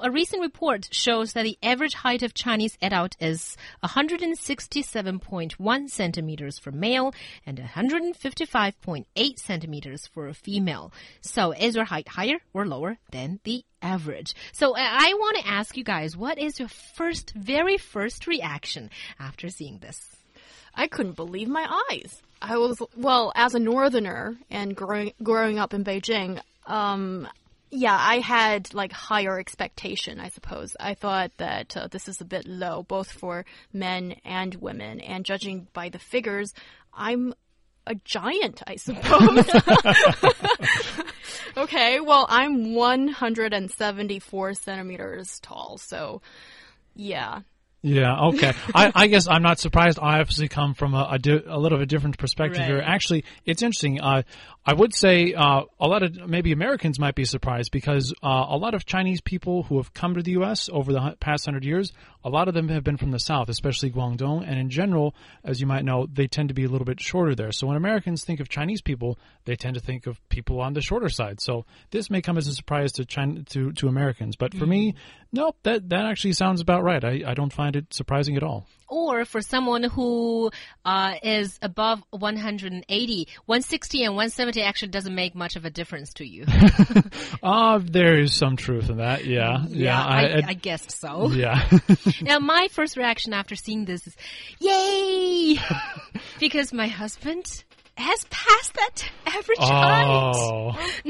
A recent report shows that the average height of Chinese adult is 167.1 centimeters for male and 155.8 centimeters for a female. So is your height higher or lower than the average? So I want to ask you guys, what is your first, very first reaction after seeing this? I couldn't believe my eyes. I was well as a northerner and growing growing up in Beijing. Um, yeah, I had like higher expectation, I suppose. I thought that uh, this is a bit low, both for men and women. And judging by the figures, I'm a giant, I suppose. okay, well, I'm 174 centimeters tall, so yeah. Yeah, okay. I, I guess I'm not surprised. I obviously come from a, a, di- a little of a different perspective here. Actually, it's interesting. Uh, I would say uh, a lot of maybe Americans might be surprised because uh, a lot of Chinese people who have come to the U.S. over the past hundred years, a lot of them have been from the South, especially Guangdong. And in general, as you might know, they tend to be a little bit shorter there. So when Americans think of Chinese people, they tend to think of people on the shorter side. So this may come as a surprise to China, to, to Americans. But for me, nope, that, that actually sounds about right. I, I don't find it surprising at all. Or for someone who uh, is above 180, 160 and 170 actually doesn't make much of a difference to you. Uh, there is some truth in that. Yeah. Yeah. I, I guessed so. yeah. Now, my first reaction after seeing this is, yay! because my husband has passed that average height. oh. Not for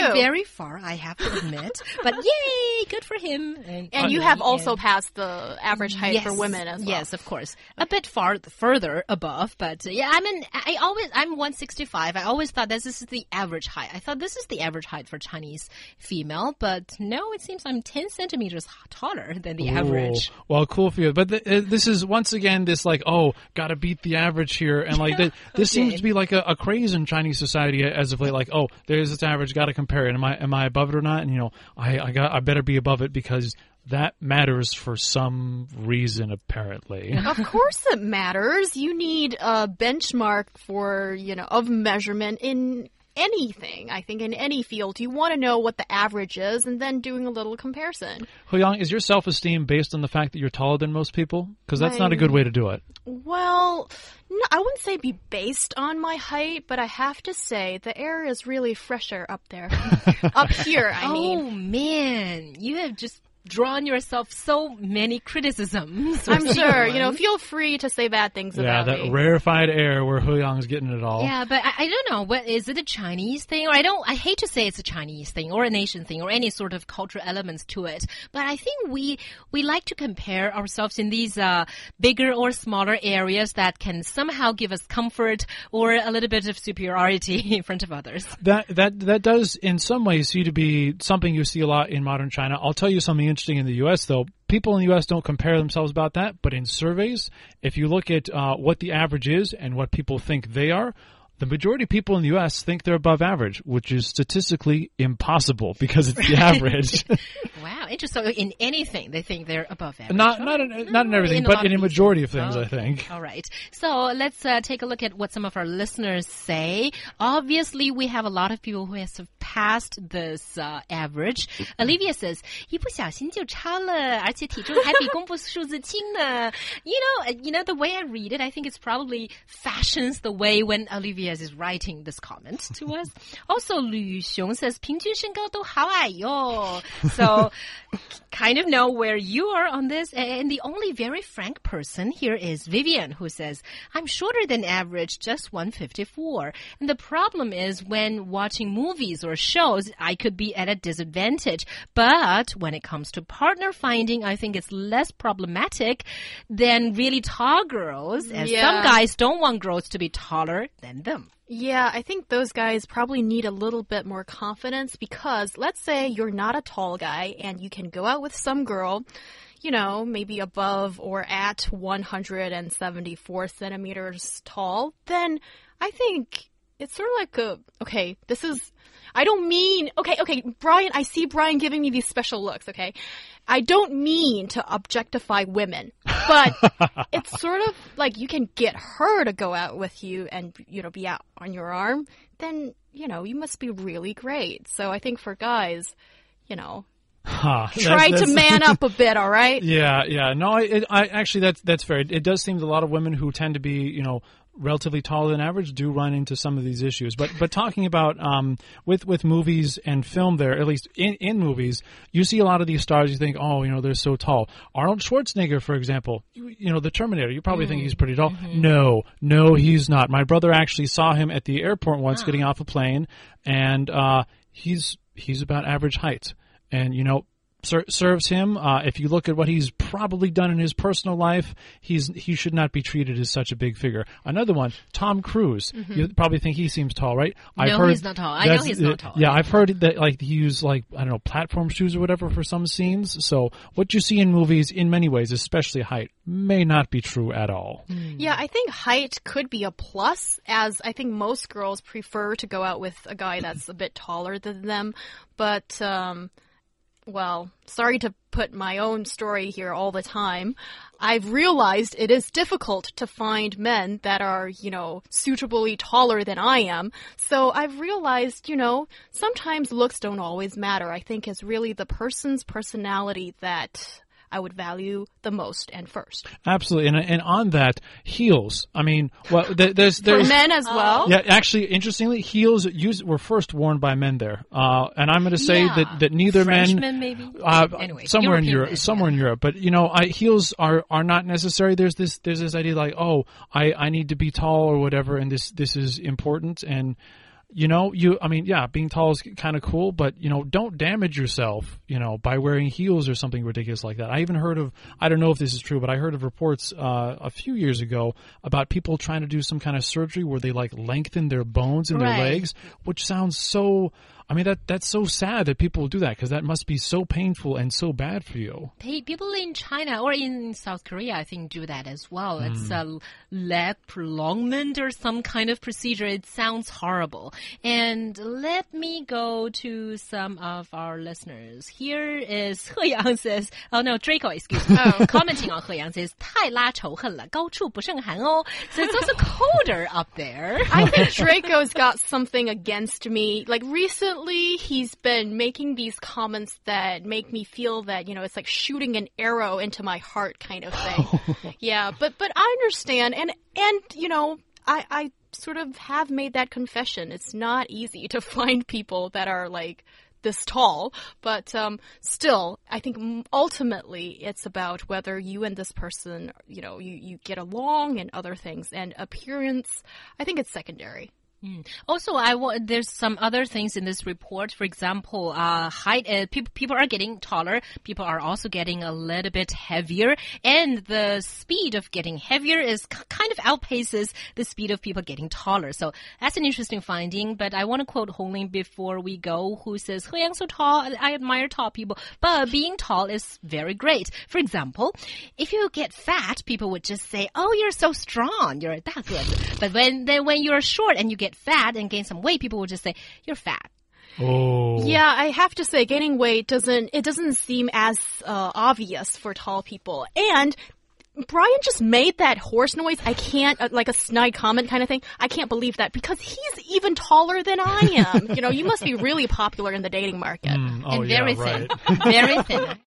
by you. very far, I have to admit. but yay! Good for him. And, And you have also passed the average height for women as well. Yes, of course. A bit far further above, but uh, yeah, I mean, I always I'm 165. I always thought that this is the average height. I thought this is the average height for Chinese female, but no, it seems I'm 10 centimeters taller than the average. Well, cool for you. But th- uh, this is once again this like, oh, gotta beat the average here, and like th- this seems to be like a, a craze in Chinese society as of late. Like, oh, there's this average, gotta compare it. Am I am I above it or not? And you know, I I got I better be above it because that matters for some reason apparently. Of course it matters. You need a benchmark for, you know, of measurement in anything. I think in any field, you want to know what the average is and then doing a little comparison. Huyang, is your self esteem based on the fact that you're taller than most people? Because that's not a good way to do it. Well, no, I wouldn't say be based on my height, but I have to say the air is really fresher up there. up here, I mean. Oh man, you have just drawn yourself so many criticisms. I'm sure, you know, feel free to say bad things Yeah, about that me. rarefied air where Huyang's getting it all. Yeah, but I, I don't know. What is it a Chinese thing, or I don't? I hate to say it's a Chinese thing or a nation thing or any sort of cultural elements to it. But I think we we like to compare ourselves in these uh, bigger or smaller areas that can somehow give us comfort or a little bit of superiority in front of others. That that that does in some ways seem to be something you see a lot in modern China. I'll tell you something interesting in the U.S. though. People in the U.S. don't compare themselves about that, but in surveys, if you look at uh, what the average is and what people think they are, the majority of people in the U.S. think they're above average, which is statistically impossible because it's the average. Wow, interesting. So in anything, they think they're above average. not not in, not in everything, in but in a majority of things. things, I think. All right. So let's uh, take a look at what some of our listeners say. Obviously, we have a lot of people who have surpassed this uh, average. Olivia says, 一不小心就超了，而且体重还比公布数字轻呢。You know, uh, you know the way I read it, I think it's probably fashions the way when Olivia is writing this comment to us. Also, Lu Xiong says, 平均身高都好矮哟。So, kind of know where you are on this. And the only very frank person here is Vivian, who says, I'm shorter than average, just 154. And the problem is when watching movies or shows, I could be at a disadvantage. But when it comes to partner finding, I think it's less problematic than really tall girls, as some guys don't want girls to be taller than them. Yeah, I think those guys probably need a little bit more confidence because let's say you're not a tall guy and you can go out with some girl, you know, maybe above or at 174 centimeters tall, then I think it's sort of like a okay. This is I don't mean okay, okay, Brian. I see Brian giving me these special looks. Okay, I don't mean to objectify women, but it's sort of like you can get her to go out with you and you know be out on your arm. Then you know you must be really great. So I think for guys, you know, Huh. try That's- to man up a bit. All right. Yeah, yeah. No, I, it, I actually that's that's fair. It, it does seem that a lot of women who tend to be, you know, relatively taller than average do run into some of these issues. But but talking about um with with movies and film, there at least in in movies, you see a lot of these stars. You think, oh, you know, they're so tall. Arnold Schwarzenegger, for example, you, you know, the Terminator. You probably think he's pretty tall. No, no, he's not. My brother actually saw him at the airport once getting off a plane, and uh, he's he's about average height. And you know, ser- serves him. Uh, if you look at what he's probably done in his personal life, he's he should not be treated as such a big figure. Another one, Tom Cruise. You probably think he seems tall, right? I've No, heard he's not tall. I know he's not tall. Yeah, I've heard that like he used like I don't know platform shoes or whatever for some scenes. So what you see in movies, in many ways, especially height, may not be true at all. Yeah, I think height could be a plus, as I think most girls prefer to go out with a guy that's a bit taller than them. But, um, well, sorry to put my own story here all the time. I've realized it is difficult to find men that are, you know, suitably taller than I am. So I've realized, you know, sometimes looks don't always matter. I think it's really the person's personality that I would value the most and first. Absolutely, and and on that heels. I mean, well, there, there's For men as well. Yeah, actually, interestingly, heels used, were first worn by men there, uh, and I'm going to say Yeah. that, that neither Frenchmen, men, maybe? uh, Anyway, somewhere in Europe, men, somewhere in Europe. But you know, I, heels are are not necessary. There's this there's this idea like, oh, I I need to be tall or whatever, and this this is important and. You know, you, I mean, yeah, being tall is kind of cool, but, you know, don't damage yourself, you know, by wearing heels or something ridiculous like that. I even heard of, I don't know if this is true, but I heard of reports, uh, a few years ago about people trying to do some kind of surgery where they like lengthen their bones in Right. their legs, which sounds so, I mean, that, that's so sad that people do that because that must be so painful and so bad for you. Pe- People in China or in South Korea, I think, do that as well. It's a leg prolongment or some kind of procedure. It sounds horrible. And let me go to some of our listeners. Here is He Yang says, oh no, Draco, excuse me. Commenting on He Yang says, 太拉仇恨了，高处不胜寒哦. So it's also colder up there. I think Draco's got something against me. Like recently, he's been making these comments that make me feel that you know it's like shooting an arrow into my heart, kind of thing. yeah, but but I understand, and and you know, I I sort of have made that confession. It's not easy to find people that are like this tall, but um, still, I think ultimately it's about whether you and this person, you know, you, you get along and other things, and appearance. I think it's secondary. Also, I wa- there's some other things in this report. For example, uh, height. Uh, people people are getting taller. People are also getting a little bit heavier, and the speed of getting heavier is k- kind of outpaces the speed of people getting taller. So that's an interesting finding. But I want to quote Hongling before we go, who says, "He Yang so tall. I admire tall people, but being tall is very great." For example, if you get fat, people would just say, "Oh, you're so strong. You're a 大个子." But when then when you're short and you get fat and gain some weight, people will just say you're fat. Oh. Yeah, I have to say, gaining weight doesn't it doesn't seem as uh, obvious for tall people. And Brian just made that horse noise. I can't uh, like a snide comment kind of thing. I can't believe that because he's even taller than I am. you know, you must be really popular in the dating market. Mm, oh, and very yeah, thin. right. very thin.